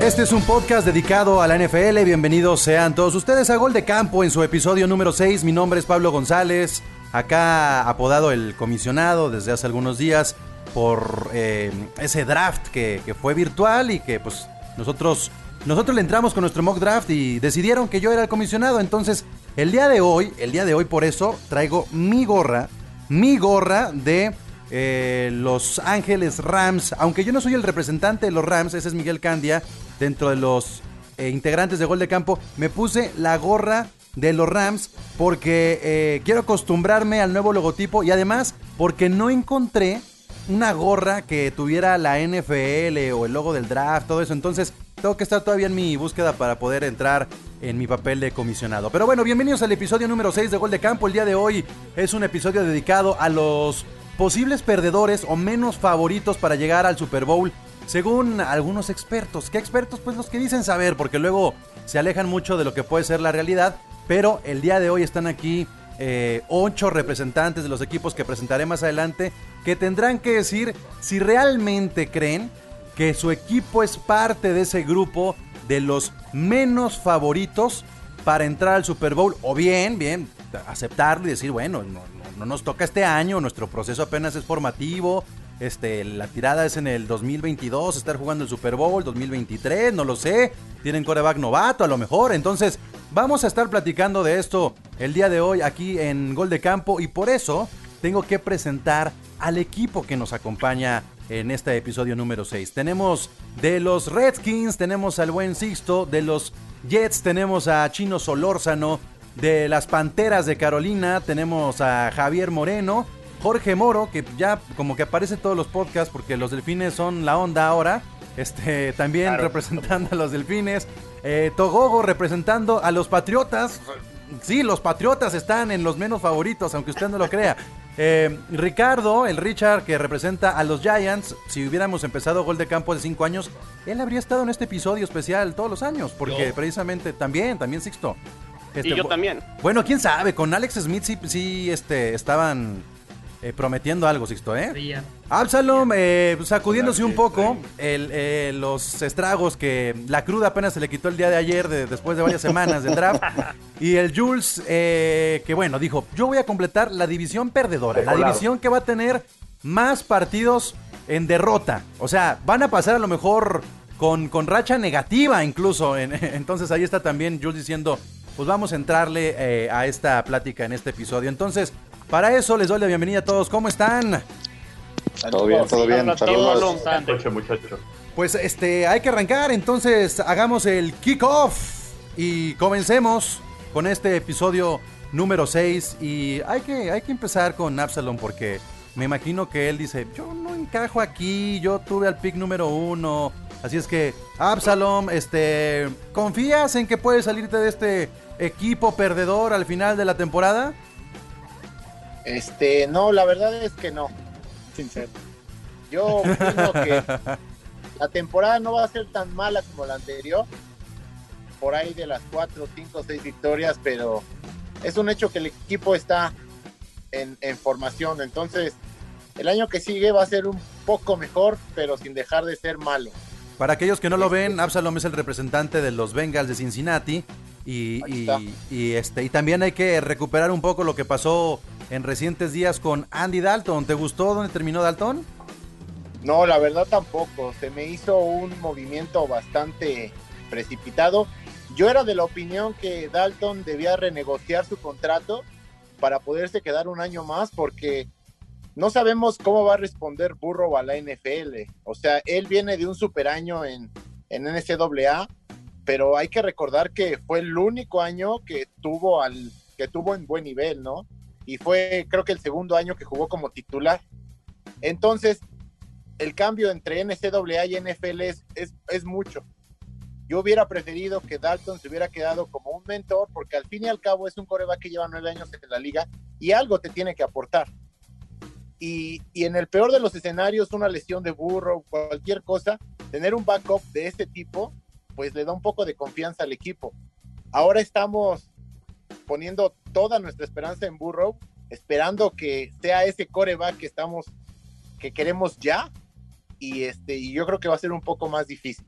Este es un podcast dedicado a la NFL. Bienvenidos sean todos ustedes a Gol de Campo en su episodio número 6. Mi nombre es Pablo González, acá apodado el comisionado desde hace algunos días por eh, ese draft que, que fue virtual y que pues nosotros, nosotros le entramos con nuestro mock draft y decidieron que yo era el comisionado. Entonces, el día de hoy, el día de hoy por eso traigo mi gorra, mi gorra de eh, Los Ángeles Rams. Aunque yo no soy el representante de los Rams, ese es Miguel Candia, dentro de los eh, integrantes de Gol de Campo, me puse la gorra de los Rams porque eh, quiero acostumbrarme al nuevo logotipo y además porque no encontré una gorra que tuviera la NFL o el logo del draft, todo eso. Entonces, tengo que estar todavía en mi búsqueda para poder entrar en mi papel de comisionado. Pero bueno, bienvenidos al episodio número 6 de Gol de Campo. El día de hoy es un episodio dedicado a los posibles perdedores o menos favoritos para llegar al Super Bowl, según algunos expertos. ¿Qué expertos? Pues los que dicen saber, porque luego se alejan mucho de lo que puede ser la realidad. Pero el día de hoy están aquí eh, ocho representantes de los equipos que presentaré más adelante que tendrán que decir si realmente creen que su equipo es parte de ese grupo de los menos favoritos para entrar al Super Bowl o bien, bien, aceptarlo y decir, bueno, no, no- no nos toca este año, nuestro proceso apenas es formativo, este, la tirada es en el 2022, estar jugando el Super Bowl, 2023, no lo sé, tienen coreback novato a lo mejor, entonces vamos a estar platicando de esto el día de hoy aquí en Gol de Campo y por eso tengo que presentar al equipo que nos acompaña en este episodio número 6. Tenemos de los Redskins, tenemos al buen Sixto, de los Jets tenemos a Chino Solórzano, de las Panteras de Carolina tenemos a Javier Moreno, Jorge Moro, que ya como que aparece en todos los podcasts porque los delfines son la onda ahora, este, también representando a los delfines, eh, Togogo representando a los Patriotas, Sí, los Patriotas están en los menos favoritos, aunque usted no lo crea. Eh, Ricardo, el Richard que representa a los Giants, si hubiéramos empezado Gol de Campo hace cinco años, él habría estado en este episodio especial todos los años, porque precisamente también, también Sixto. Este, y yo también. Bueno, quién sabe, con Alex Smith sí, sí este, estaban eh, prometiendo algo, Sixto, ¿eh? Absalom eh, sacudiéndose un poco el, eh, los estragos que la cruda apenas se le quitó el día de ayer de- después de varias semanas del draft. Y el Jules eh, que bueno, dijo, yo voy a completar la división perdedora, la división que va a tener más partidos en derrota. O sea, van a pasar a lo mejor con, con racha negativa incluso. En- entonces ahí está también Jules diciendo, pues vamos a entrarle eh, a esta plática en este episodio. Entonces, para eso les doy la bienvenida a todos. ¿Cómo están? Todo bien, todo bien. Saludos. Muchacho, Pues este, hay que arrancar, entonces hagamos el kickoff y comencemos con este episodio número 6 y hay que, hay que empezar con Absalom porque me imagino que él dice, yo no encajo aquí, yo tuve al pick número uno, así es que Absalom, este, ¿confías en que puedes salirte de este equipo perdedor al final de la temporada? Este, no, la verdad es que no. Sincero. Yo opino que la temporada no va a ser tan mala como la anterior. Por ahí de las 4, 5, 6 victorias, pero es un hecho que el equipo está en, en formación. Entonces, el año que sigue va a ser un poco mejor, pero sin dejar de ser malo. Para aquellos que no lo ven, Absalom es el representante de los Bengals de Cincinnati. Y, y, este, y también hay que recuperar un poco lo que pasó en recientes días con Andy Dalton. ¿Te gustó dónde terminó Dalton? No, la verdad tampoco. Se me hizo un movimiento bastante precipitado. Yo era de la opinión que Dalton debía renegociar su contrato para poderse quedar un año más porque no sabemos cómo va a responder Burrow a la NFL. O sea, él viene de un super año en, en NCAA, pero hay que recordar que fue el único año que tuvo al que tuvo en buen nivel, ¿no? y fue creo que el segundo año que jugó como titular. Entonces, el cambio entre NCAA y NFL es, es, mucho. Yo hubiera preferido que Dalton se hubiera quedado como un mentor, porque al fin y al cabo es un coreback que lleva nueve años en la liga y algo te tiene que aportar. Y, y, en el peor de los escenarios, una lesión de burro, cualquier cosa, tener un backup de este tipo, pues le da un poco de confianza al equipo. Ahora estamos poniendo toda nuestra esperanza en Burrow, esperando que sea ese coreback que estamos, que queremos ya, y este, y yo creo que va a ser un poco más difícil.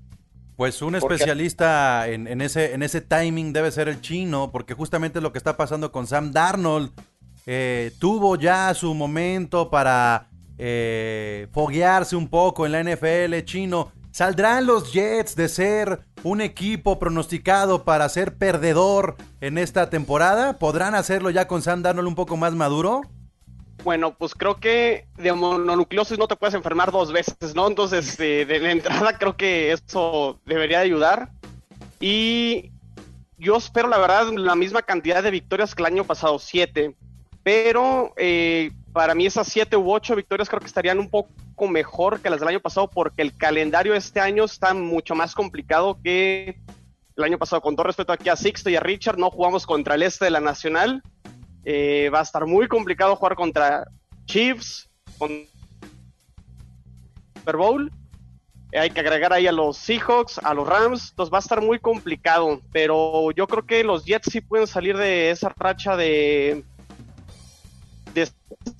Pues un especialista en, ese, en ese timing debe ser el chino, porque justamente lo que está pasando con Sam Darnold. Eh, tuvo ya su momento para eh, foguearse un poco en la NFL chino. ¿Saldrán los Jets de ser un equipo pronosticado para ser perdedor en esta temporada? ¿Podrán hacerlo ya con Sam Darnold un poco más maduro? Bueno, pues creo que de mononucleosis no te puedes enfermar dos veces, ¿no? Entonces, de, de entrada creo que eso debería ayudar. Y yo espero, la verdad, la misma cantidad de victorias que el año pasado, siete. Pero eh, para mí esas siete u ocho victorias creo que estarían un poco mejor que las del año pasado porque el calendario este año está mucho más complicado que el año pasado. Con todo respeto aquí a Sixto y a Richard, no jugamos contra el este de la Nacional. Eh, va a estar muy complicado jugar contra Chiefs, con Super Bowl. hay que agregar ahí a los Seahawks, a los Rams. Entonces va a estar muy complicado. Pero yo creo que los Jets sí pueden salir de esa racha de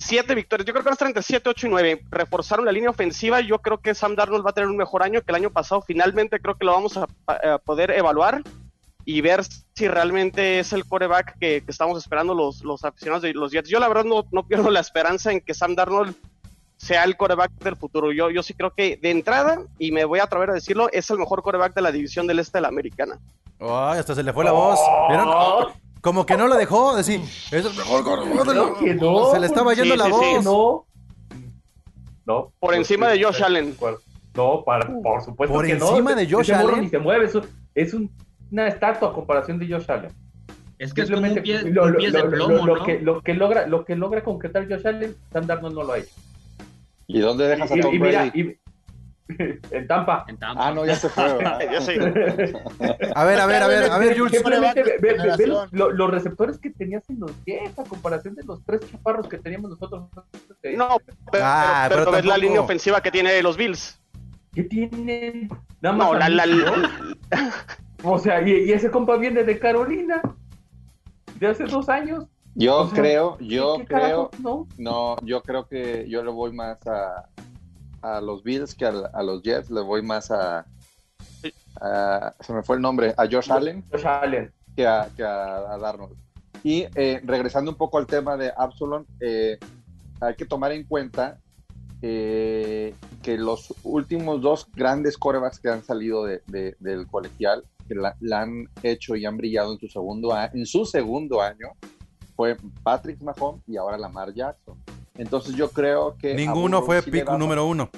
siete victorias. Yo creo que van a estar entre 7, 8 y 9. Reforzaron la línea ofensiva. Yo creo que Sam Darnold va a tener un mejor año que el año pasado. Finalmente creo que lo vamos a, poder evaluar y ver si realmente es el coreback que, estamos esperando los, los aficionados de los Jets. Yo la verdad no, no pierdo la esperanza en que Sam Darnold sea el coreback del futuro. Yo, yo sí creo que de entrada, y me voy a atrever a decirlo, es el mejor coreback de la división del este de la americana. Ay, hasta se le fue la voz. ¿Vieron? Como que no lo dejó, decir, es el mejor no, Se le estaba yendo la voz. no. No. Por encima de Josh Allen. No, por supuesto por encima de Josh Allen. Ni se mueve, es, una estatua a comparación de Josh Allen. Es que Simplemente es con un pie, lo, de plomo, lo, que, lo, que logra, lo que logra concretar Josh Allen, Sam Darnold no lo ha hecho. ¿Y dónde dejas a Tom Brady? En Tampa. Ah, no, ya se fue. ya sé. A ver, a ver, a ver, a ver, Jules. los, receptores que tenías en los 10 a comparación de los tres chaparros que teníamos nosotros. No, pero, ah, pero, ves la línea ofensiva que tiene los Bills. ¿Qué tienen? Nada más. No, la, la, O sea, y, ese compa viene de Carolina. De hace dos años. Yo creo, yo creo. no? no, yo creo que yo le voy más a a los Bills que a, los Jets, le voy más a, se me fue el nombre, a Josh Allen, Josh Allen. Que, a, que a, Darnold. Y eh, regresando un poco al tema de Absalom, eh, hay que tomar en cuenta eh, que los últimos dos grandes corebacks que han salido de, del colegial, que la, han hecho y han brillado en su segundo, en su segundo año, fue Patrick Mahomes y ahora Lamar Jackson. Entonces yo creo que... Ninguno fue pick número uno.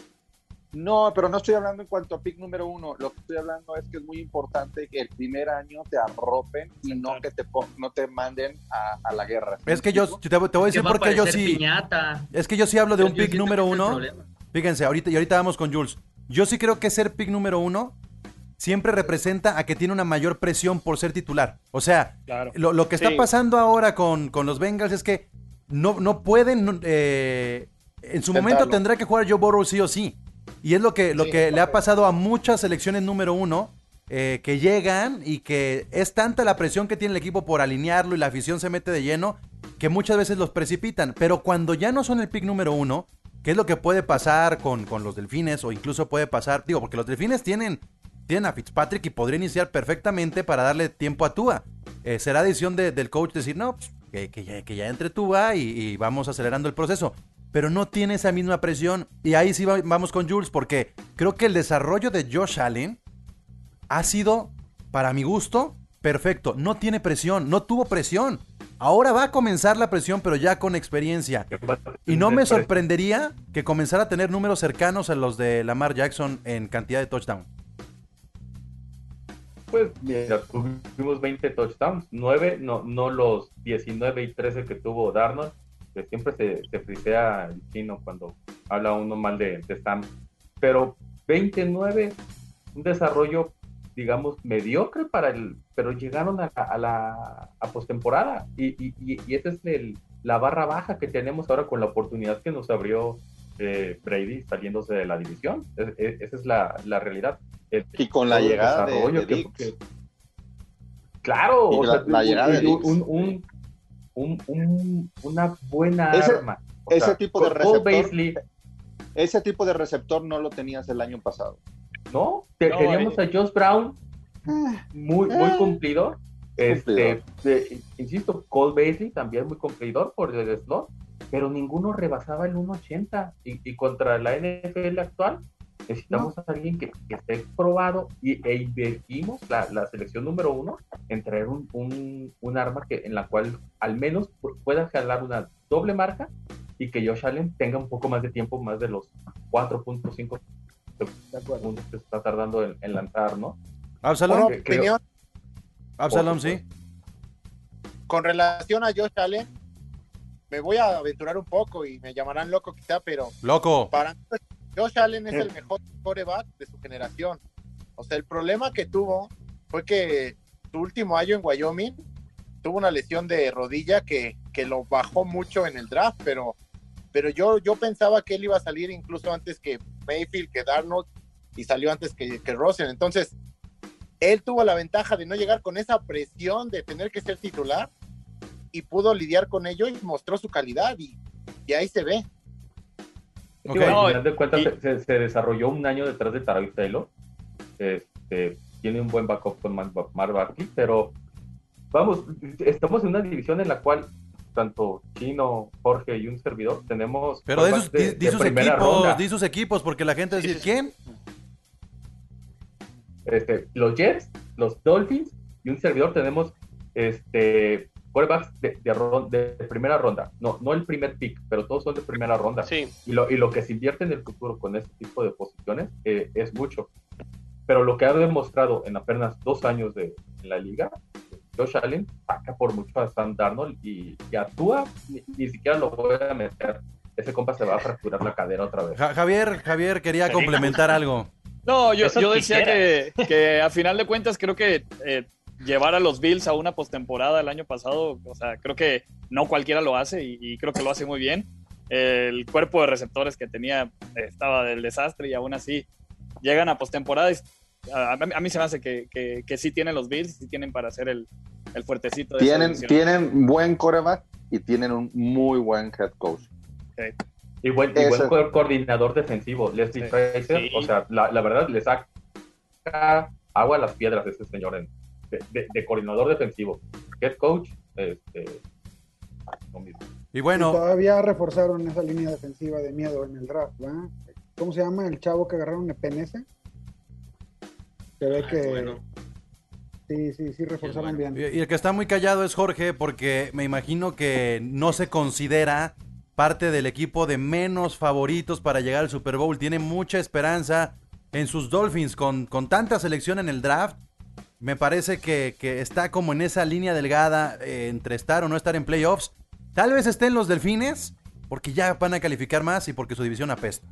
No, pero no estoy hablando en cuanto a pick número uno. Lo que estoy hablando es que es muy importante que el primer año te arropen y no que te no te manden a, la guerra. Es que yo te, voy a decir porque yo sí. Es que yo sí hablo de un pick número uno. Fíjense, ahorita y ahorita vamos con Jules. Yo sí creo que ser pick número uno siempre representa a que tiene una mayor presión por ser titular. O sea, lo, que está pasando ahora con, con los Bengals es que no, no pueden. Eh, en su momento tendrá que jugar Joe Burrow sí o sí. Y es lo que, lo que le ha pasado a muchas selecciones número uno. Eh, que llegan y que es tanta la presión que tiene el equipo por alinearlo y la afición se mete de lleno que muchas veces los precipitan. Pero cuando ya no son el pick número uno, ¿qué es lo que puede pasar con, con los delfines? O incluso puede pasar, digo, porque los delfines tienen, tienen a Fitzpatrick y podría iniciar perfectamente para darle tiempo a Tua. Eh, será decisión del coach decir, no, pues, que, ya, entre tú va y, vamos acelerando el proceso. Pero no tiene esa misma presión. Y ahí sí vamos con Jules, porque creo que el desarrollo de Josh Allen ha sido, para mi gusto, perfecto. No tiene presión, no tuvo presión. Ahora va a comenzar la presión, pero ya con experiencia. Y no me sorprendería que comenzara a tener números cercanos a los de Lamar Jackson en cantidad de touchdowns pues mira, tuvimos 20 touchdowns, 9, no, no los 19 y 13 que tuvo Darnold. siempre se, se frisea el chino cuando habla uno mal de, de Sam. Pero 29, un desarrollo, digamos, mediocre para el, pero llegaron a, a la a postemporada y, y, y, esa es el, la barra baja que tenemos ahora con la oportunidad que nos abrió eh, Brady saliéndose de la división. esa es la, la realidad. y con la llegada de, de claro, la, llegada de un, un, un, una buena arma. ese tipo de receptor. ese tipo de receptor no lo tenías el año pasado. No, teníamos eh. a Josh Brown muy, muy ah. cumplidor. Este, insisto, Cole Basley también muy cumplidor por el slot, pero ninguno rebasaba el 1.80 y, y, contra la NFL actual necesitamos a alguien que, esté probado y, e invertimos la, la, selección número uno en traer un, un, un, arma que, en la cual al menos pueda jalar una doble marca y que Josh Allen tenga un poco más de tiempo, más de los 4.5 segundos que está tardando en, lanzar, ¿no? Absalom, Absalom, sí. Con relación a Josh Allen, me voy a aventurar un poco y me llamarán loco quizá, pero... Loco. Para Josh Allen es el mejor coreback de su generación. O sea, el problema que tuvo fue que su último año en Wyoming tuvo una lesión de rodilla que, que lo bajó mucho en el draft, pero, pero yo, yo pensaba que él iba a salir incluso antes que Mayfield, que Darnold, y salió antes que, que Rosen. Entonces, él tuvo la ventaja de no llegar con esa presión de tener que ser titular y pudo lidiar con ello y mostró su calidad y, y ahí se ve. Okay. al final de cuentas se, desarrolló un año detrás de Taravih Taylor. Este, tiene un buen backup con Mark Barkley, pero vamos, estamos en una división en la cual tanto Chino, Jorge y un servidor tenemos. Pero de sus, equipos, sus equipos, porque la gente dice, ¿quién? Este, los Jets, los Dolphins y un servidor tenemos este quarterbacks de, de, primera ronda, no, no el primer pick, pero todos son de primera ronda. Sí. Y, lo, y lo que se invierte en el futuro con este tipo de posiciones eh, es mucho. Pero lo que ha demostrado en apenas dos años de en la liga, Josh Allen saca por mucho a Sam Darnold y, y actúa, ni, siquiera lo voy a meter. Ese compa se va a fracturar la cadera otra vez. Javier, Javier quería complementar algo. No, yo, yo decía que, que, a final de cuentas creo que eh, llevar a los Bills a una postemporada el año pasado, o sea, creo que no cualquiera lo hace y, creo que lo hace muy bien. El cuerpo de receptores que tenía estaba del desastre y aún así llegan a postemporada. A, a, mí se me hace que, que, sí tienen los Bills, sí tienen para hacer el, el fuertecito. tienen, tienen buen coreback y tienen un muy buen head coach. Y buen, buen coordinador defensivo, Leslie Fraser. O sea, la, la, verdad, le saca agua a las piedras de ese señor en, de, coordinador defensivo. Head coach, este, Y bueno. todavía reforzaron esa línea defensiva de miedo en el draft, ¿verdad? ¿Cómo se llama el chavo que agarraron de PNS? Se ve ah, que. Sí, sí, sí, reforzaron bien. Y el que está muy callado es Jorge, porque me imagino que no se considera parte del equipo de menos favoritos para llegar al Super Bowl. Tiene mucha esperanza en sus Dolphins con, con tanta selección en el draft me parece que, está como en esa línea delgada eh, entre estar o no estar en playoffs. Tal vez estén los delfines, porque ya van a calificar más y porque su división apesta.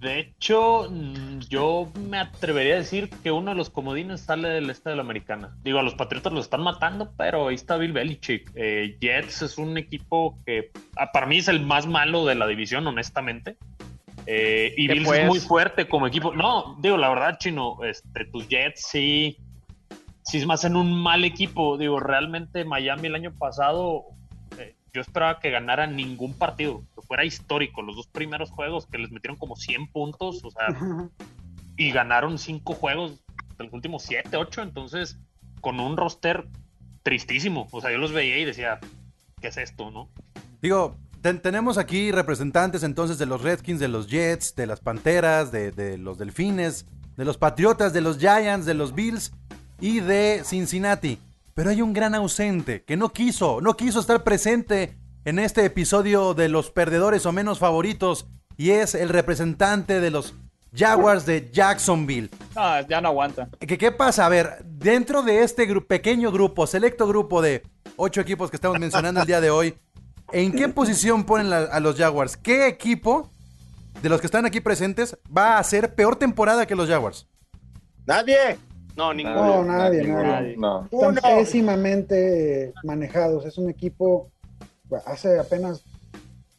De hecho, mm, yo me atrevería a decir que uno de los comodines sale del este de la americana. Digo, a los Patriotas los están matando, pero ahí está Bill Belichick. Eh, Jets es un equipo que ah, para mí es el más malo de la división, honestamente. Eh, y Bills es muy fuerte como equipo. No, digo, la verdad, Chino, este, tus Jets sí, sí es más en un mal equipo. Digo, realmente Miami el año pasado, eh, yo esperaba que ganara ningún partido, que fuera histórico. Los dos primeros juegos que les metieron como 100 puntos, o sea, y ganaron cinco juegos de los últimos 7, 8, entonces, con un roster tristísimo. O sea, yo los veía y decía, ¿qué es esto, no? Digo, tenemos aquí representantes entonces de los Redskins, de los Jets, de las Panteras, de, los Delfines, de los Patriotas, de los Giants, de los Bills y de Cincinnati. Pero hay un gran ausente que no quiso, no quiso estar presente en este episodio de los perdedores o menos favoritos y es el representante de los Jaguars de Jacksonville. Ah, ya no aguanta. ¿Qué, ¿Qué pasa? A ver, dentro de este pequeño grupo, selecto grupo de ocho equipos que estamos mencionando el día de hoy, ¿En qué posición ponen a los Jaguars? ¿Qué equipo de los que están aquí presentes va a hacer peor temporada que los Jaguars? Nadie. No, ninguno. No, nadie, nadie. Están pésimamente manejados. Es un equipo, hace apenas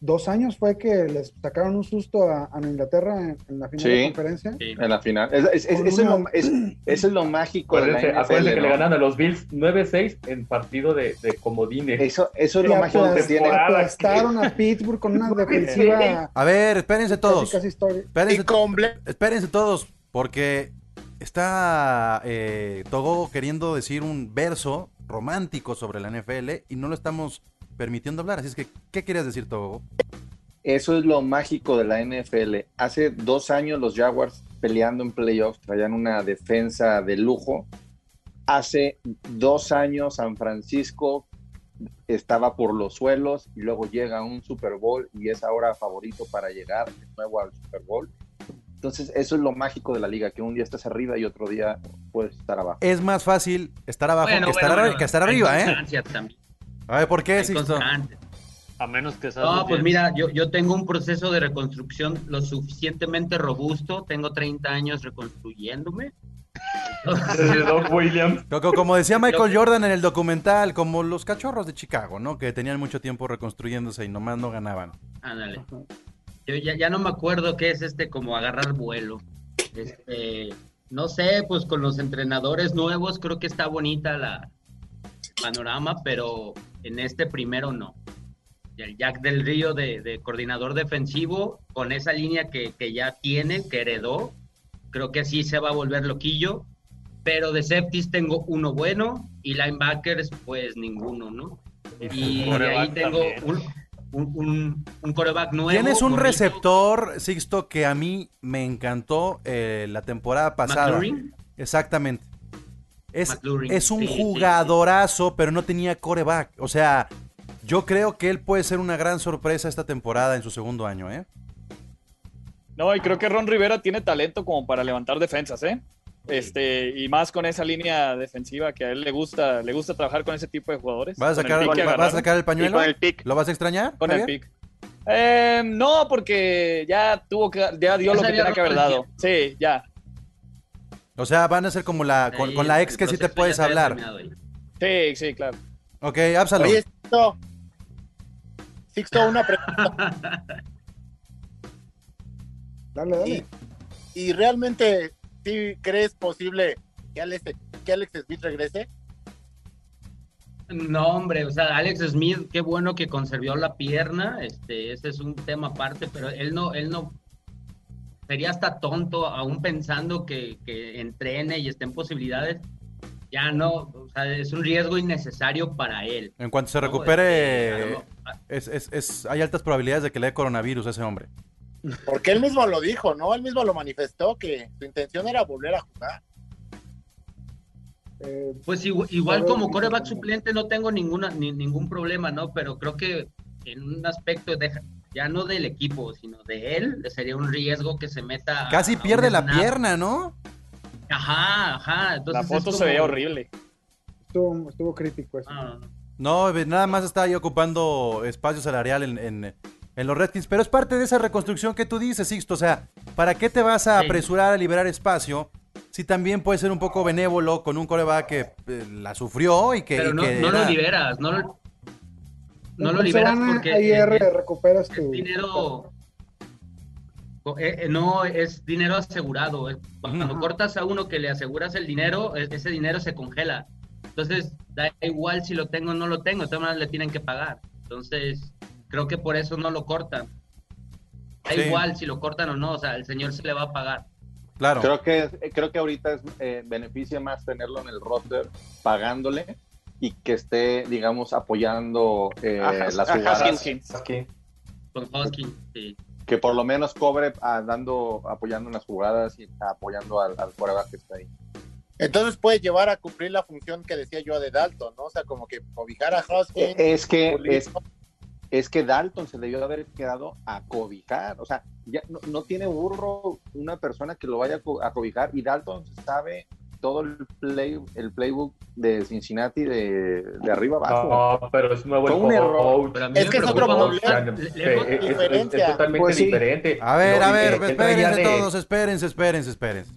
dos años fue que les sacaron un susto a, Inglaterra en, la final de de conferencia. Sí, en la final. Es, eso, es, lo, mágico de la NFL, que le ganan a los Bills 9-6 en partido de, de comodines. Eso, eso es lo mágico que tiene. Aplastaron a Pittsburgh con una defensiva. A ver, espérense todos. espérense, espérense todos, porque está eh, Togo queriendo decir un verso romántico sobre la NFL y no lo estamos permitiendo hablar. Así es que, ¿qué querías decir, Togo? Eso es lo mágico de la NFL. Hace dos años los Jaguars peleando en playoffs traían una defensa de lujo. Hace dos años San Francisco estaba por los suelos y luego llega un Super Bowl y es ahora favorito para llegar de nuevo al Super Bowl. Entonces, eso es lo mágico de la liga, que un día estás arriba y otro día puedes estar abajo. Es más fácil estar abajo que, estar, que, estar, arriba, ¿eh? A ver, ¿por qué, Sixto? A menos que No, pues mira, yo, yo tengo un proceso de reconstrucción lo suficientemente robusto. Tengo 30 años reconstruyéndome. Williams. Como decía Michael Jordan en el documental, como los cachorros de Chicago, ¿no? Que tenían mucho tiempo reconstruyéndose y nomás no ganaban. Ándale. Yo ya, ya no me acuerdo qué es este como agarrar vuelo. Este, no sé, pues con los entrenadores nuevos creo que está bonita la panorama, pero en este primero no. El Jack del Río de, coordinador defensivo, con esa línea que, ya tiene, que heredó, creo que sí se va a volver loquillo. Pero de safeties tengo uno bueno y linebackers, pues ninguno, ¿no? Y ahí tengo un, coreback nuevo. Tienes un receptor, Sixto, que a mí me encantó eh, la temporada pasada. Exactamente. Es, es un jugadorazo, pero no tenía coreback. O sea, yo creo que él puede ser una gran sorpresa esta temporada en su segundo año, ¿eh? No, y creo que Ron Rivera tiene talento como para levantar defensas, ¿eh? Este, y más con esa línea defensiva que a él le gusta, le gusta trabajar con ese tipo de jugadores. ¿Vas a sacar, el, sacar el pañuelo? el pick. ¿Lo vas a extrañar? Con el pick. Eh, no, porque ya tuvo que, ya dio lo que tenía que haber dado. Sí, ya. O sea, van a ser como la con, la ex que sí te puedes hablar. Sí, sí, claro. Ok, Absalom. Oye, Sixto. Sixto, una pregunta. dale, dale. Y, realmente, ¿sí crees posible que Alex, que Alex Smith regrese? No, hombre, o sea, Alex Smith, qué bueno que conservó la pierna, este, ese es un tema aparte, pero él no, él no sería hasta tonto, aún pensando que, entrene y esté en posibilidades. Ya no, o sea, es un riesgo innecesario para él. En cuanto se recupere, este, es, hay altas probabilidades de que le dé coronavirus a ese hombre. Porque él mismo lo dijo, ¿no? Él mismo lo manifestó que su intención era volver a jugar. Eh, pues igual, como coreback suplente no tengo ninguna, ningún problema, ¿no? Pero creo que en un aspecto deja, ya no del equipo, sino de él, sería un riesgo que se meta. Casi pierde la pierna, ¿no? Ajá, ajá. la foto se veía horrible. Estuvo, estuvo crítico eso. Ah, no, nada más está ahí ocupando espacio salarial en, los Redskins, pero es parte de esa reconstrucción que tú dices, Sixto. O sea, ¿para qué te vas a apresurar a liberar espacio si también puede ser un poco benévolo con un coreback que eh, la sufrió y que. Pero no, no lo liberas, no lo, no lo liberas porque recuperas tu dinero eh, eh, no es dinero asegurado cuando cortas a uno que le aseguras el dinero ese dinero se congela entonces da igual si lo tengo o no lo tengo de todas maneras le tienen que pagar entonces creo que por eso no lo cortan da igual si lo cortan o no o sea el señor se le va a pagar claro creo que creo que ahorita es eh, beneficia más tenerlo en el roster pagándole y que esté, digamos, apoyando eh, las jugadas. Con Hoskins, sí. Que por lo menos cobre ah, dando, apoyando en las jugadas y apoyando al, al que está ahí. Entonces puede llevar a cumplir la función que decía yo de Dalton, ¿no? O sea, como que cobijar a Hoskins. Eh, es que es, que Dalton se debió haber quedado a cobijar. O sea, ya no, no, tiene burro una persona que lo vaya a cobijar y Dalton sabe todo el, play, el playbook de Cincinnati de, de arriba abajo. No, pero es nuevo Fue un error. Es que es otro problema. Es, es, es totalmente Pues sí. diferente. A ver, No, a ver, traía espérense de- todos, espérense, espérense, espérense.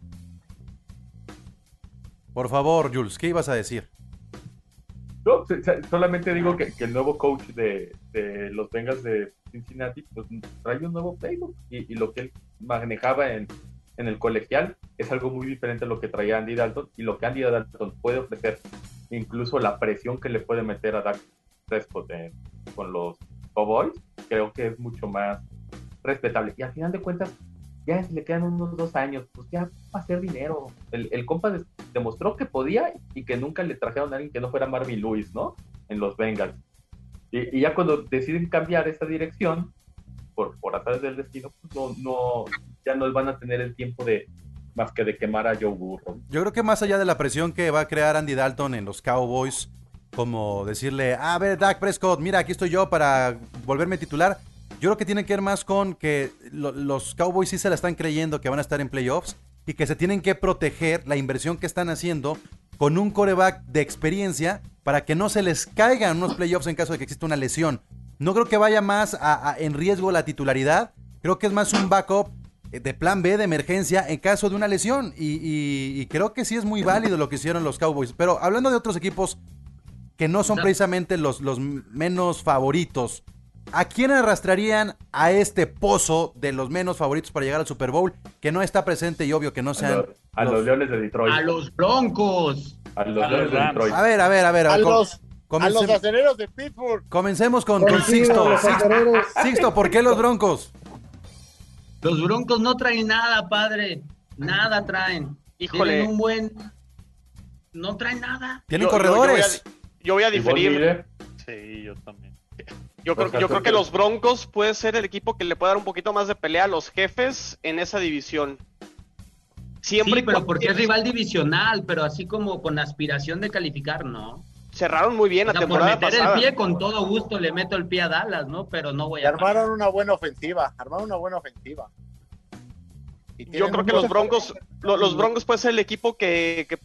Por favor, Jules, ¿qué ibas a decir? No, solamente digo que, que el nuevo coach de, de los Bengals de Cincinnati pues, trae un nuevo playbook y, y lo que él manejaba en, en el colegial es algo muy diferente a lo que traía Andy Dalton y lo que Andy Dalton puede ofrecer, incluso la presión que le puede meter a Dak Prescott con los Cowboys, creo que es mucho más respetable. Y al final de cuentas, ya le quedan unos dos años, pues ya va a hacer dinero. El, el compa demostró que podía y que nunca le trajeron a alguien que no fuera Marvin Lewis, ¿no? En los Bengals. Y, y ya cuando deciden cambiar esta dirección, por, por atrás del destino, pues no, no, ya no van a tener el tiempo de más que de quemar a Joe Burrow. Yo creo que más allá de la presión que va a crear Andy Dalton en los Cowboys, como decirle, a ver, Dak Prescott, mira, aquí estoy yo para volverme titular. Yo creo que tiene que ver más con que lo- los Cowboys sí se la están creyendo que van a estar en playoffs y que se tienen que proteger la inversión que están haciendo con un coreback de experiencia para que no se les caigan unos playoffs en caso de que exista una lesión. No creo que vaya más a- a- en riesgo la titularidad. Creo que es más un backup de plan B de emergencia en caso de una lesión. Y, y- y creo que sí es muy válido lo que hicieron los Cowboys. Pero hablando de otros equipos que no son precisamente los, los menos favoritos, ¿a quién arrastrarían a este pozo de los menos favoritos para llegar al Super Bowl? Que no está presente y obvio que no A sean. los, a los Leones de Detroit. A los Broncos. A los a Leones los de. Detroit. A ver, a ver, a ver. A com- los, a comencem- los aceleros de Pittsburgh. Comencemos con, con Sixto. Sixto. acereros. Sixto, ¿por qué los Broncos? Los Broncos no traen nada, padre. Nada traen. Híjole. Tienen un buen. No traen nada. Tienen Yo- corredores. Yo, voy a, yo voy a ¿Y Von diferir. Sí, yo también. Yo creo, yo creo que los Broncos puede ser el equipo que le puede dar un poquito más de pelea a los jefes en esa división. Siempre Sí, y pero porque es rival divisional, pero así como con aspiración de calificar, no. cerraron muy bien O la sea, por meter pasada. el pie, con todo gusto le meto el pie a Dallas, ¿no? Pero no voy Y a. armaron una buena ofensiva. Armaron una buena ofensiva. Y Yo creo que los Broncos, lo- los Broncos puede ser el equipo que, que-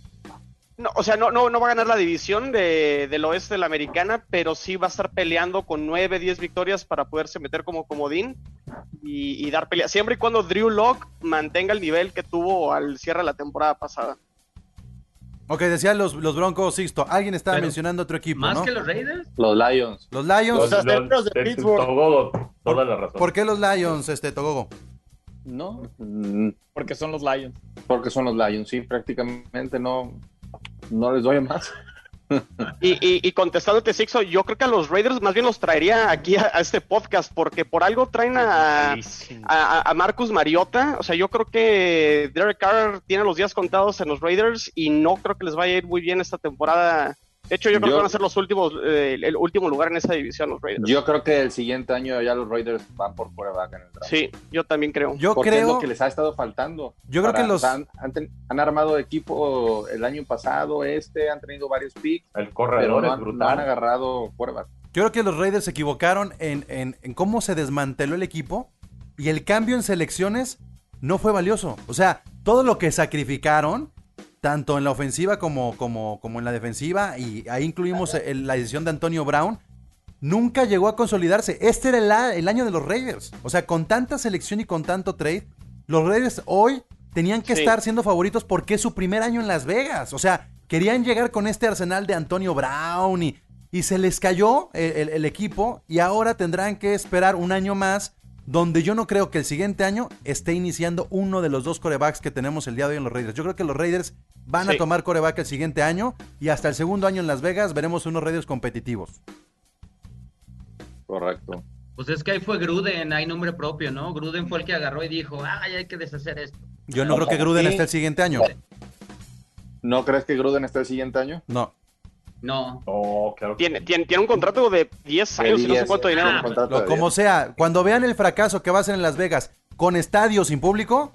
no, o sea, no, no, no va a ganar la división de, del oeste de la americana, pero sí va a estar peleando con 9, 10 victorias para poderse meter como comodín y, y dar pelea, siempre y cuando Drew Lock mantenga el nivel que tuvo al cierre de la temporada pasada. Ok, decían los, los Broncos, Sixto. Alguien estaba Pero, mencionando otro equipo, Más ¿no? que los Raiders. Los Lions. Los Lions. Los aceleros de de Pittsburgh. Togogo, toda la razón. ¿Por qué los Lions, este Togogo? No, Porque son los Lions. porque son los Lions, sí, prácticamente no, no les doy más. Y, y, y contestándote, Sixo, yo creo que a los Raiders más bien los traería aquí a, a este podcast, porque por algo traen a, a, a Marcus Mariota. O sea, yo creo que Derek Carr tiene los días contados en los Raiders y no creo que les vaya a ir muy bien esta temporada. De hecho, yo creo Yo- que van a ser los últimos, eh, el último lugar en esa división, los Raiders. Yo creo que el siguiente año ya los Raiders van por quarterback en el draft. Sí, yo también creo. Yo porque es creo. lo que les ha estado faltando. Yo creo que los- Han, han ten- han armado equipo el año pasado, este, han tenido varios picks, El pero corredor no, es han- no han brutal. agarrado quarterback. Yo creo que los Raiders se equivocaron en, en- en cómo se desmanteló el equipo y el cambio en selecciones no fue valioso. O sea, todo lo que sacrificaron, tanto en la ofensiva como, como, como en la defensiva, y ahí incluimos el- la decisión de Antonio Brown, nunca llegó a consolidarse. Este era el, año de los Raiders. O sea, con tanta selección y con tanto trade, los Raiders hoy tenían que Sí. estar siendo favoritos porque es su primer año en Las Vegas. O sea, querían llegar con este arsenal de Antonio Brown y, y se les cayó el, el- el equipo y ahora tendrán que esperar un año más donde yo no creo que el siguiente año esté iniciando uno de los dos corebacks que tenemos el día de hoy en los Raiders. Yo creo que los Raiders van a tomar coreback el siguiente año y hasta el segundo año en Las Vegas veremos unos Raiders competitivos. Correcto. Pues es que ahí fue Gruden, hay nombre propio, ¿no? Gruden fue el que agarró y dijo, ay, hay que deshacer esto. Yo no creo que Gruden Sí. esté el siguiente año. ¿No crees que Gruden esté el siguiente año? No. No. No, claro que Tiene, tiene, tiene un contrato de 10 años y no sé 10, cuánto dinero. Ah, contrato Lo- de como 10. sea, cuando vean el fracaso que va a ser en Las Vegas con estadios sin público,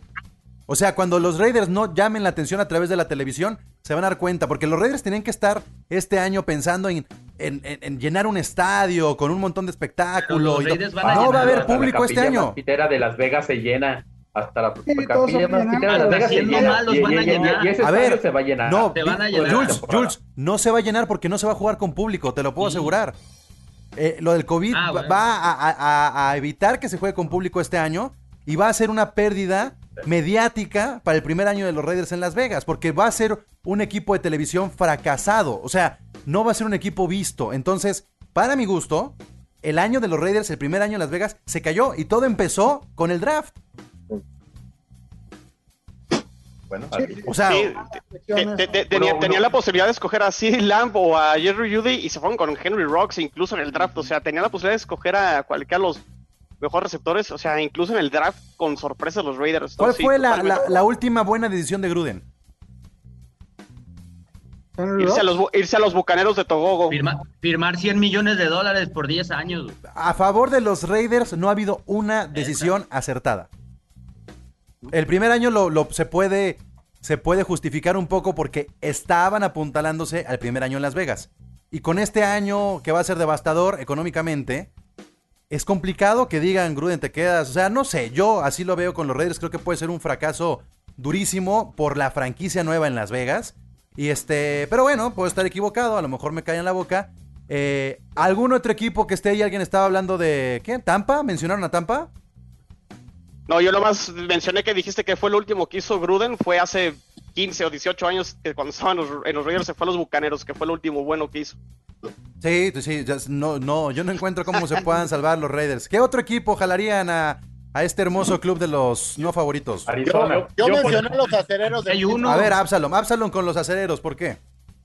o sea, cuando los Raiders no llamen la atención a través de la televisión, se van a dar cuenta, porque los Raiders tenían que estar este año pensando en, en- en- en llenar un estadio con un montón de espectáculo. Y no va a haber la público este año. pitera de Las Vegas se llena hasta la capilla más chica de Las Vegas. Y, y, ese a ver, se va a llenar. No, se van a llenar. Jules, Jules, no se va a llenar porque no se va a jugar con público, te lo puedo asegurar. Eh, lo del COVID ah, va a, a, a, evitar que se juegue con público este año y va a ser una pérdida mediática para el primer año de los Raiders en Las Vegas, porque va a ser un equipo de televisión fracasado, o sea, no va a ser un equipo visto. Entonces, para mi gusto, el año de los Raiders, el primer año en Las Vegas, se cayó y todo empezó con el draft. Bueno, o sea, tenía, la posibilidad de escoger a CeeDee Lamb o a Jerry Judy y se fueron con Henry Rocks incluso en el draft. O sea, tenía la posibilidad de escoger a cualquiera de los mejores receptores. O sea, incluso en el draft con sorpresa los Raiders. ¿Cuál fue la, última buena decisión de Gruden? Irse a, los, irse a los bucaneros de Togogo. firmar 100 millones de dólares por 10 años. A favor de los Raiders no ha habido una decisión acertada. El primer año lo, se, puede, se puede justificar un poco porque estaban apuntalándose al primer año en Las Vegas. Y con este año que va a ser devastador económicamente, es complicado que digan, Gruden, te quedas. O sea, no sé, yo así lo veo con los Raiders. Creo que puede ser un fracaso durísimo por la franquicia nueva en Las Vegas. Y este, pero bueno, puedo estar equivocado, a lo mejor me cae en la boca. Eh, ¿Algún otro equipo que esté ahí? ¿Alguien estaba hablando de qué? ¿Tampa? ¿Mencionaron a Tampa? No, yo nomás mencioné que dijiste que fue el último que hizo Gruden, fue hace 15 o 18 años que cuando estaban en los Raiders se fue a los Bucaneros, que fue el último bueno que hizo. Sí, sí, no, no, yo no encuentro cómo se puedan salvar los Raiders. ¿Qué otro equipo jalarían a, este hermoso club de los no favoritos? Arizona. Yo, mencioné los acereros de uno. A ver, Absalom, Absalom con los acereros, ¿por qué?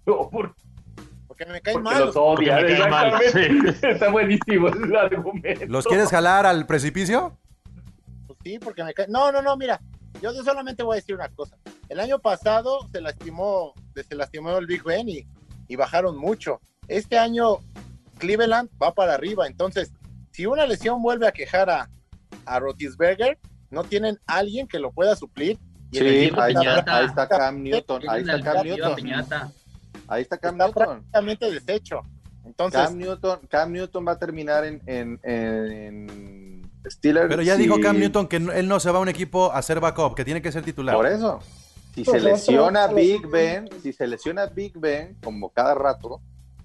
Porque me caen mal. Los odia, Está buenísimo el argumento. ¿Los quieres jalar al precipicio? Sí, porque me cae. No, no, no, mira, yo solamente voy a decir una cosa. El año pasado se lastimó, se lastimó el Big Ben y, bajaron mucho. Este año Cleveland va para arriba, entonces, si una lesión vuelve a quejar a, a Rotisberger, no tienen alguien que lo pueda suplir. Y sí, ahí, está, Cam Newton, ahí está Cam Newton. Ahí está Cam Newton. prácticamente deshecho. Entonces, Cam Newton, Cam Newton va a terminar en, en pero ya dijo Cam Newton que él no se va a un equipo a ser backup, que tiene que ser titular. Por eso. Si se lesiona Big Ben, si se lesiona Big Ben, como cada rato,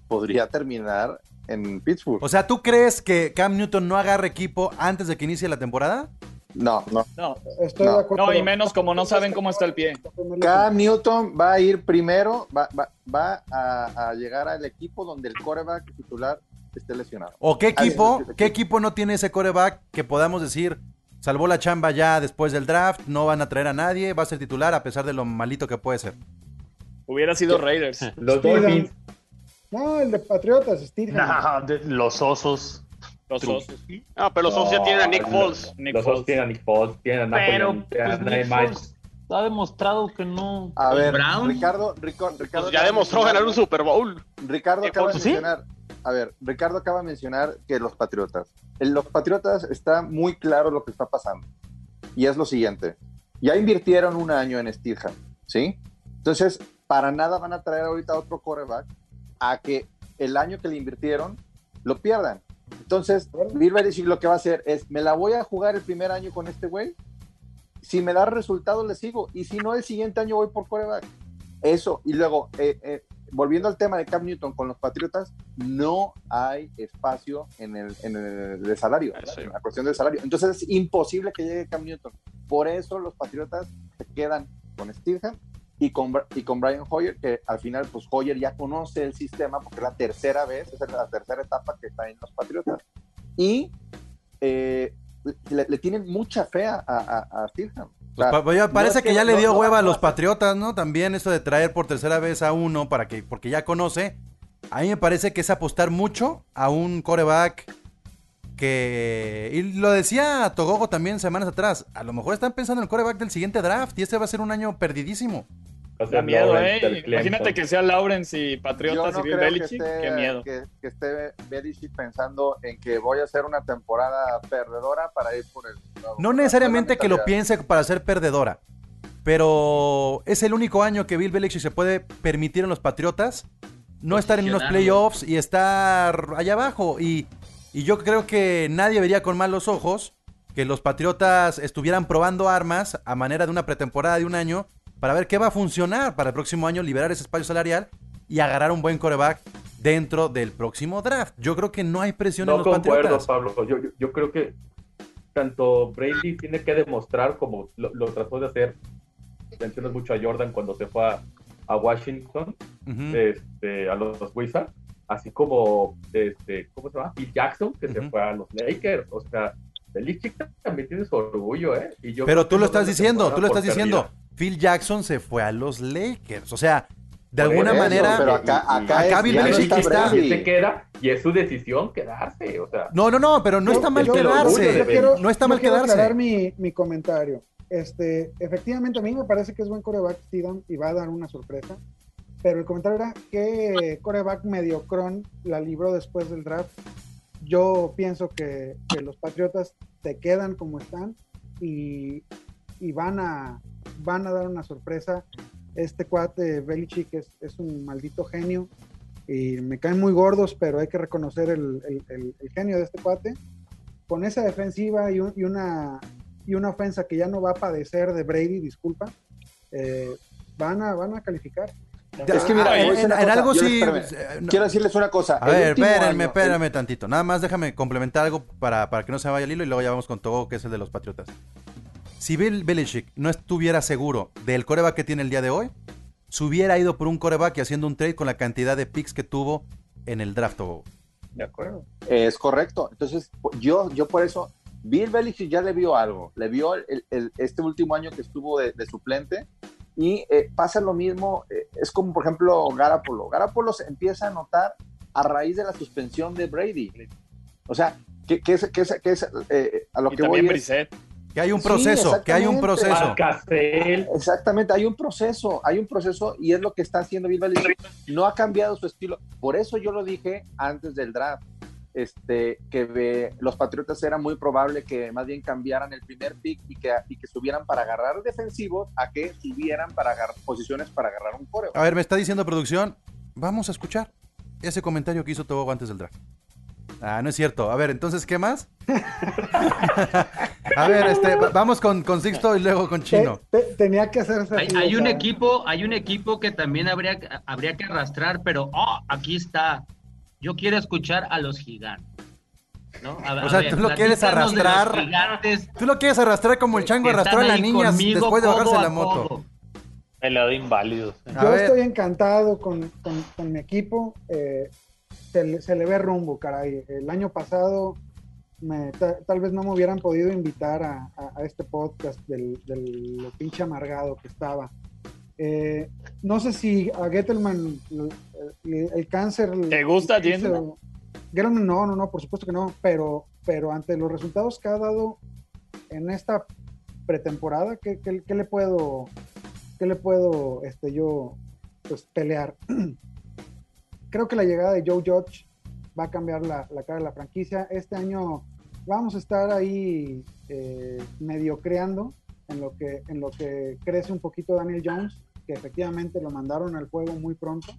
podría terminar en Pittsburgh. O sea, ¿tú crees que Cam Newton no agarre equipo antes de que inicie la temporada? No, no. No, estoy de acuerdo. No, y menos como no saben cómo está el pie. Cam Newton va a ir primero, va, va, a, a, llegar al equipo donde el coreback titular esté lesionado. ¿O qué equipo, qué equipo no tiene ese coreback que podamos decir salvó la chamba ya después del draft, no van a traer a nadie, va a ser titular a pesar de lo malito que puede ser? Hubiera sido Raiders. Los Dolphins. No, el de Patriotas, Steve. los Osos. Los osos. Ah, pero los osos ya tienen a Nick Foles. los osos tienen a Nick Foles, tienen a Pero pues, ha demostrado que no. A ver, Ricardo, Ricardo, pues ya demostró ganar un Super Bowl. Ricardo acaba de mencionar, a ver, Ricardo acaba de mencionar que los Patriotas. En los Patriotas está muy claro lo que está pasando. Y es lo siguiente. Ya invirtieron un año en Steelham, ¿sí? Entonces, para nada van a traer ahorita otro coreback a que el año que le invirtieron lo pierdan. Entonces, Bill Belichick lo que va a hacer es, me la voy a jugar el primer año con este güey. Si me da resultado, le sigo. Y si no, el siguiente año voy por coreback. Eso. Y luego, eh, eh, volviendo al tema de Cam Newton con los Patriotas, no hay espacio en el, en el salario, en la cuestión del salario. Entonces es imposible que llegue Cam Newton. Por eso los Patriotas se quedan con Steelham y con, y con Brian Hoyer, que al final, pues Hoyer ya conoce el sistema porque es la tercera vez, es la tercera etapa que está en los Patriotas. Y eh, le, tienen mucha fe a, a, a pues, parece que, ya le dio hueva a los Patriotas, ¿no? También eso de traer por tercera vez a uno para que, porque ya conoce. A mí me parece que es apostar mucho a un coreback que. Y lo decía Togogo también semanas atrás. A lo mejor están pensando en el coreback del siguiente draft y este va a ser un año perdidísimo. Da miedo, ¿eh? Imagínate que sea Lawrence y Patriotas y Belichick. Qué miedo. Que, esté Belichick pensando en que voy a hacer una temporada perdedora para ir por el. No necesariamente que lo piense para ser perdedora. Pero es el único año que Bill Belichick se puede permitir en los Patriotas no estar en unos playoffs y estar allá abajo. Y, y yo creo que nadie vería con malos ojos que los Patriotas estuvieran probando armas a manera de una pretemporada de un año para ver qué va a funcionar para el próximo año, liberar ese espacio salarial y agarrar un buen coreback dentro del próximo draft. Yo creo que no hay presión en los concuerdo, Pablo. Yo, yo, creo que tanto Brady tiene que demostrar como lo, trató de hacer. Mencionas mucho a Jordan cuando se fue a, Washington, este, a los, Wizards, así como este, ¿cómo se llama? Phil Jackson, que se fue a los Lakers. O sea, Belichick también tiene su orgullo, ¿eh? Y yo Pero tú lo estás diciendo, tú lo estás diciendo. Phil Jackson se fue a los Lakers. O sea, de alguna manera. Pero acá, acá, Bill Belichick está. Y se queda y es su decisión quedarse. O sea. No, no, no, pero no está mal quedarse. no está mal quiero quedarse. aclarar mi, mi comentario. Este, efectivamente, a mí me parece que es buen coreback Steedham y va a dar una sorpresa. Pero el comentario era que coreback mediocrón la libró después del draft yo pienso que, los Patriotas se quedan como están y, van, a, van a dar una sorpresa. Este cuate Belichick es, es un maldito genio y me caen muy gordos, pero hay que reconocer el, genio de este cuate. Con esa defensiva y, una, y una ofensa que ya no va a padecer de Brady, disculpa, eh, van, a, van a calificar. Es que mira, en, algo sí. Eh, quiero decirles una cosa. A ver, espérenme, espérenme tantito. Nada más déjame complementar algo para, para que no se vaya el hilo y luego ya vamos con todo, que es el de los Patriotas. Si Bill Belichick no estuviera seguro del coreback que tiene el día de hoy, se hubiera ido por un coreback y haciendo un trade con la cantidad de picks que tuvo en el draft. De acuerdo. Es correcto. Entonces, yo, yo por eso, Bill Belichick ya le vio algo. Le vio este último año que estuvo de, de suplente y eh, pasa lo mismo, eh, es como por ejemplo Garapolo. Garapolo se empieza a notar a raíz de la suspensión de Brady. O sea, que, es, que es, que es eh, a lo que voy Que hay un proceso, que hay un proceso. Exactamente, hay un proceso, hay un proceso y es lo que está haciendo Bill Belichick. No ha cambiado su estilo. Por eso yo lo dije antes del draft este, que los Patriotas era muy probable que más bien cambiaran el primer pick y que, y que subieran para agarrar defensivos a que subieran para agarrar posiciones para agarrar un coreo. A ver, me está diciendo producción, vamos a escuchar ese comentario que hizo Tobago antes del draft. Ah, no es cierto. A ver, entonces, ¿qué más? a ver, este, vamos con, con Sixto y luego con Chino. tenía que hacerse. Hay, hay un equipo, hay un equipo que también habría, habría que arrastrar, pero oh, aquí está yo quiero escuchar a los gigantes. ¿no? o sea, tú lo quieres arrastrar. Tú lo quieres arrastrar como el chango arrastró a la niña después de bajarse la moto. El lado inválido. Yo estoy encantado con, mi equipo. Eh, se, le ve rumbo, caray. El año pasado tal vez no me hubieran podido invitar a, este podcast del, del, pinche amargado que estaba. Eh, no sé si a Gettelman el, cáncer. ¿Te gusta, Gettelman, no, no, no, por supuesto que no, pero, pero ante los resultados que ha dado en esta pretemporada, ¿qué, le puedo, qué le puedo este, yo pues, pelear? Creo que la llegada de Joe Judge va a cambiar la, cara de la franquicia. Este año vamos a estar ahí eh, medio creando en lo que en lo que crece un poquito Daniel Jones que efectivamente lo mandaron al juego muy pronto.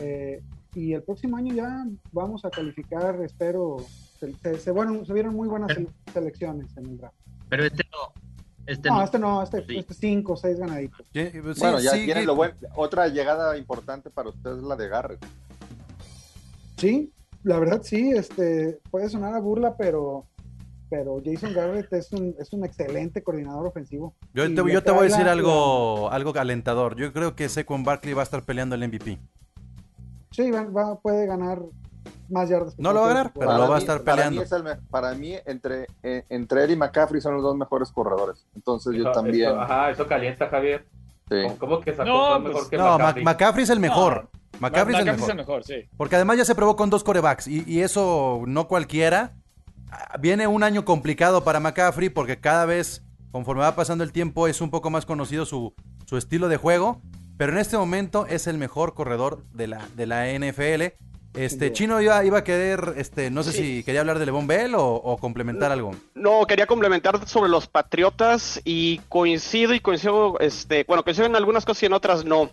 Eh, y el próximo año ya vamos a calificar, espero, se, se, bueno, se vieron muy buenas selecciones en el draft. Pero este. Este no, este no, este, este cinco, seis ganaditos. Pues bueno, ya tienen lo bueno. Otra llegada importante para ustedes es la de Garrett. Sí, la verdad sí, este, puede sonar a burla, pero pero Jason Garrett es un, es un excelente coordinador ofensivo. Yo te, yo te voy a decir algo, algo alentador. Yo creo que Saquon Barkley va a estar peleando el MVP. Sí, va, puede ganar más yardas. No lo va a ganar, pero lo va a estar peleando. Para mí, entre, eh, entre él y McCaffrey son los dos mejores corredores. Entonces yo también. ajá, eso calienta, Javier. Sí. ¿Cómo que sacó no, mejor pues, que no, McCaffrey? es el mejor. McCaffrey, es, el mejor. sí. Porque además ya se probó con dos corebacks y, y eso no cualquiera viene un año complicado para McCaffrey porque cada vez, conforme va pasando el tiempo, es un poco más conocido su, estilo de juego. Pero en este momento es el mejor corredor de la, de la NFL. Este, Chino iba, iba a querer, este, no sé si quería hablar de Levon Bell o, complementar algo. No, quería complementar sobre los Patriotas y coincido y coincido, este, bueno, coincido en algunas cosas y en otras no.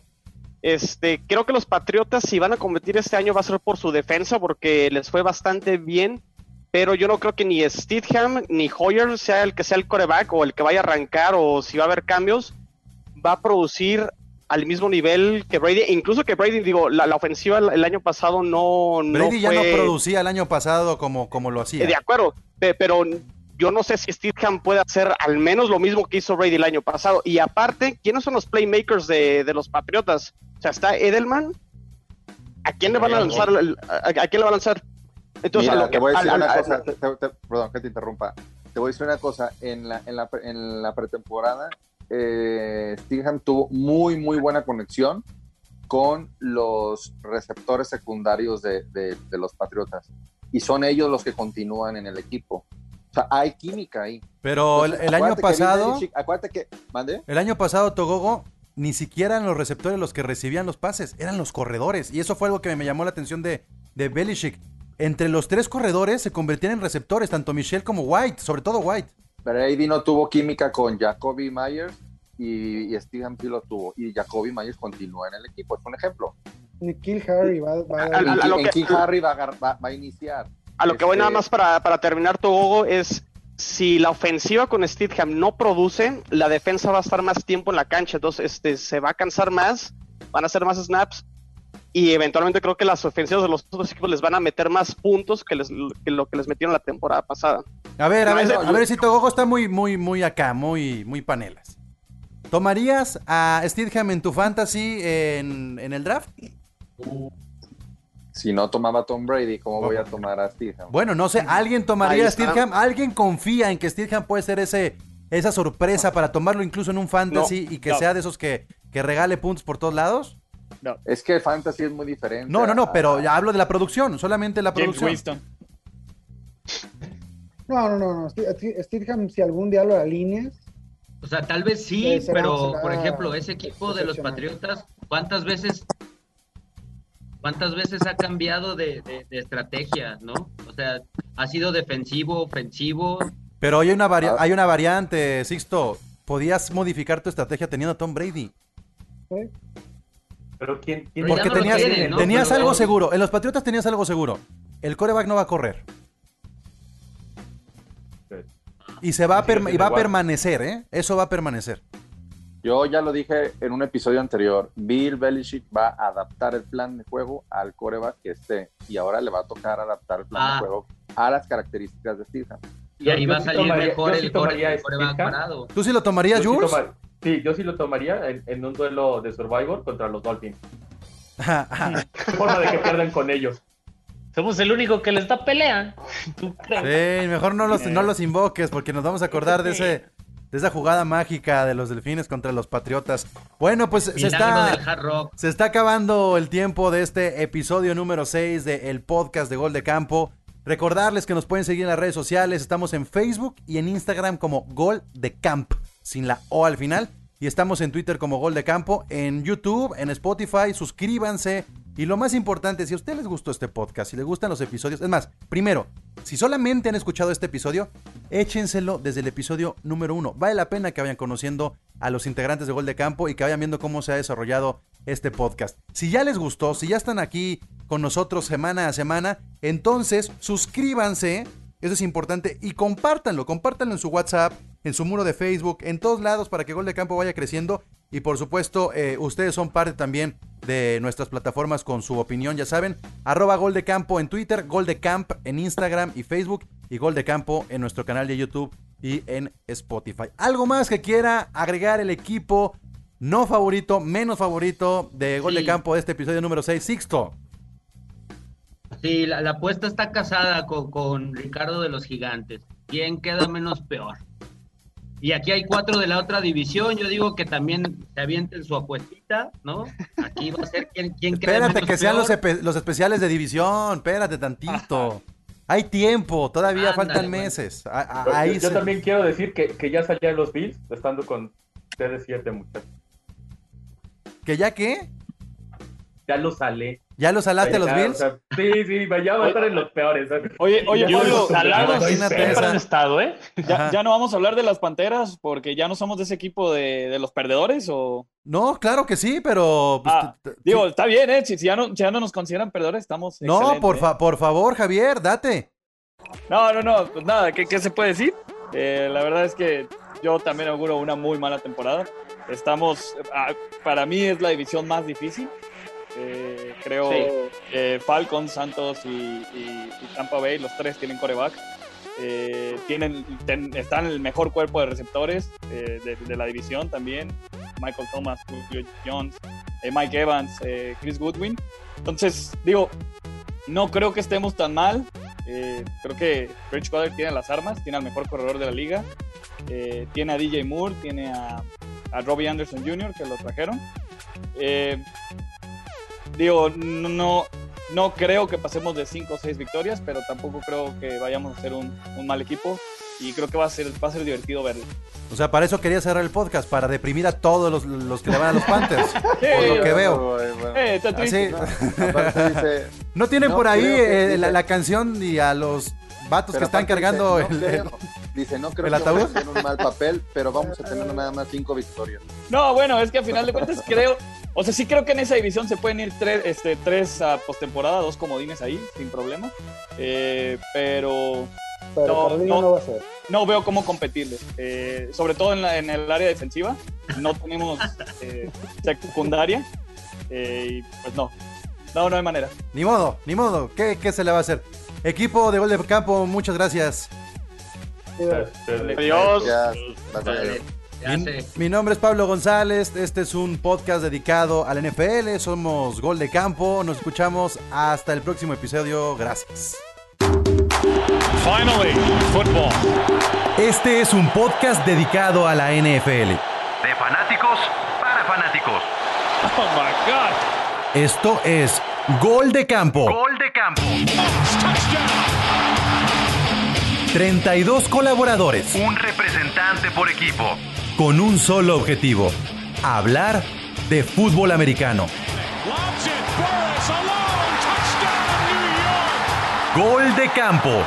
Este, creo que los Patriotas si van a competir este año va a ser por su defensa porque les fue bastante bien pero yo no creo que ni Steedham ni Hoyer sea el que sea el coreback o el que vaya a arrancar o si va a haber cambios, va a producir al mismo nivel que Brady, incluso que Brady, digo, la, ofensiva el, año pasado no... Brady ya no producía el año pasado como, como lo hacía. De acuerdo, pero yo no sé si Steedham puede hacer al menos lo mismo que hizo Brady el año pasado. Y aparte, ¿quiénes son los playmakers de, de los Patriotas? O sea, está Edelman. ¿A quién le van a lanzar? A, quién le va a lanzar? Entonces, a te voy a decir una cosa. perdón que te interrumpa. Te voy a decir una cosa. En la, en la, en la pretemporada, eh, tuvo muy, muy buena conexión con los receptores secundarios de, de, los Patriotas. Y son ellos los que continúan en el equipo. O sea, hay química ahí. Pero el, año pasado. acuérdate que. ¿mande? El año pasado, Togogo, ni siquiera eran los receptores los que recibían los pases, eran los corredores. Y eso fue algo que me llamó la atención de, de Belichick. Entre los tres corredores se convertían en receptores, tanto Michelle como White, sobre todo White. Brady no tuvo química con Jacoby Myers y, y Steve sí lo tuvo. Y Jacoby Myers continúa en el equipo, es un ejemplo. Kill Harry va, a, Harry va, a iniciar. A lo que voy nada este, más para, terminar, Togogo, es si la ofensiva con Steedham no produce, la defensa va a estar más tiempo en la cancha, entonces este, se va a cansar más, van a hacer más snaps y eventualmente creo que las ofensivas de los otros equipos les van a meter más puntos que, lo que les metieron la temporada pasada. A ver, a ver, a ver si Togogo está muy, muy, muy acá, muy, muy panelas. ¿Tomarías a Steedham en tu fantasy en, en el draft? Si no tomaba Tom Brady, ¿cómo voy a tomar a Steedham? Bueno, no sé, ¿alguien tomaría a Steedham? ¿Alguien confía en que Steedham puede ser ese, esa sorpresa para tomarlo incluso en un fantasy y que sea de esos que, que regale puntos por todos lados? No. Es que el fantasy es muy diferente. No, no, no, pero ya hablo de la producción, solamente la producción. No, no, no, no. Steedham, si algún día lo alineas. O sea, tal vez sí, pero por ejemplo, ese equipo de los Patriotas, ¿cuántas veces ¿Cuántas veces ha cambiado de, estrategia, no? O sea, ha sido defensivo, ofensivo. Pero hoy hay una, ah. hay una variante, Sixto. Podías modificar tu estrategia teniendo a Tom Brady. Pero quién, Porque tenías, tenías algo seguro. En los Patriotas tenías algo seguro. El coreback no va a correr. Y se va a, y va a permanecer, ¿eh? Eso va a permanecer. Yo ya lo dije en un episodio anterior, Bill Belichick va a adaptar el plan de juego al coreback que esté y ahora le va a tocar adaptar el plan de ah. juego a las características de Steve. Y ahí va a salir mejor el, coreback parado. ¿Tú sí lo tomarías, Jules? Sí, yo sí lo tomaría en, un duelo de Survivor contra los Dolphins. forma de que pierdan con ellos. Somos el único que les da pelea. Sí, mejor no los, no los invoques porque nos vamos a acordar de ese de esa jugada mágica de los delfines contra los patriotas. Bueno, pues se está, se está acabando el tiempo de este episodio número 6 del podcast de Gol de Campo. Recordarles que nos pueden seguir en las redes sociales. Estamos en Facebook y en Instagram como Gol de Camp, sin la O al final. Y estamos en Twitter como Gol de Campo, en YouTube, en Spotify. Suscríbanse, y lo más importante, si a ustedes les gustó este podcast, si les gustan los episodios, es más, primero, si solamente han escuchado este episodio, échenselo desde el episodio número uno. Vale la pena que vayan conociendo a los integrantes de Gol de Campo y que vayan viendo cómo se ha desarrollado este podcast. Si ya les gustó, si ya están aquí con nosotros semana a semana, entonces suscríbanse, eso es importante, y compártanlo, compártanlo en su WhatsApp, en su muro de Facebook, en todos lados para que Gol de Campo vaya creciendo. Y por supuesto, eh, ustedes son parte también de nuestras plataformas con su opinión, ya saben. Arroba Gol de Campo en Twitter, Gol de Camp en Instagram y Facebook y Gol de Campo en nuestro canal de YouTube y en Spotify. ¿Algo más que quiera agregar el equipo no favorito, menos favorito de Gol de Campo de este episodio número 6, Sixto? Sí, la, apuesta está casada con, con Ricardo de los Gigantes. ¿Quién queda menos peor? Y aquí hay cuatro de la otra división. Yo digo que también se avienten su apuestita, ¿no? Aquí va a ser quien, quien Espérate, que sean los, los, especiales de división. Espérate tantito. Hay tiempo, todavía faltan meses. yo, también quiero decir que, que ya salían los Bills estando con ustedes siete muchachos. ¿Que ya qué? Ya lo sale. ¿Ya los salaste a los Bills? sí, sí, ya va a estar en los peores. Oye, oye, Pablo, imagínate estado, ¿eh? Ya, ya, no vamos a hablar de las Panteras porque ya no somos de ese equipo de, de los perdedores o... No, claro que sí, pero... Pues, ah, digo, está bien, ¿eh? Si, ya no, ya no nos consideran perdedores, estamos... No, por, por favor, Javier, date. No, no, no, pues nada, ¿qué, qué se puede decir? Eh, la verdad es que yo también auguro una muy mala temporada. Estamos, ah, para mí es la división más difícil. Eh, creo que Falcons, Santos y, Tampa Bay, los tres tienen coreback. Eh, tienen, están en el mejor cuerpo de receptores de, de, la división también. Michael Thomas, Julio Jones, Mike Evans, Chris Goodwin. Entonces, digo, no creo que estemos tan mal. Eh, creo que Rich Coder tiene las armas, tiene al mejor corredor de la liga, eh, tiene a DJ Moore, tiene a, Robbie Anderson Jr., que lo trajeron. Eh, digo, no, no creo que pasemos de 5 o 6 victorias, pero tampoco creo que vayamos a ser un, un mal equipo y creo que va a ser, va a ser divertido verlo. O sea, para eso quería cerrar el podcast, para deprimir a todos los, los que le van a los Panthers. por lo que veo. Eh, no tienen por ahí eh, la, canción y a los vatos que están cargando el, Dice, no creo que vamos a hacer un mal papel, pero vamos a tener nada más cinco victorias. No, bueno, es que a final de cuentas creo, o sea, sí creo que en esa división se pueden ir tres, este, tres a postemporada, dos comodines ahí, sin problema. Eh, pero pero no, no, va a ser. No veo cómo competirles, eh, sobre todo en, en, el área defensiva. No tenemos eh, secundaria eh, y pues no, no, no hay manera. Ni modo, ni modo. ¿Qué, ¿Qué, se le va a hacer? Equipo de gol de campo, muchas gracias. Adiós. Mi, mi, nombre es Pablo González, este es un podcast dedicado al NFL, somos Gol de Campo, nos escuchamos hasta el próximo episodio, gracias. Finally, football. Este es un podcast dedicado a la NFL. De fanáticos para fanáticos. Oh my God. Esto es Gol de Campo. Gol de Campo. 32 colaboradores. Un representante por equipo. Con un solo objetivo. Hablar de fútbol americano. Gol de campo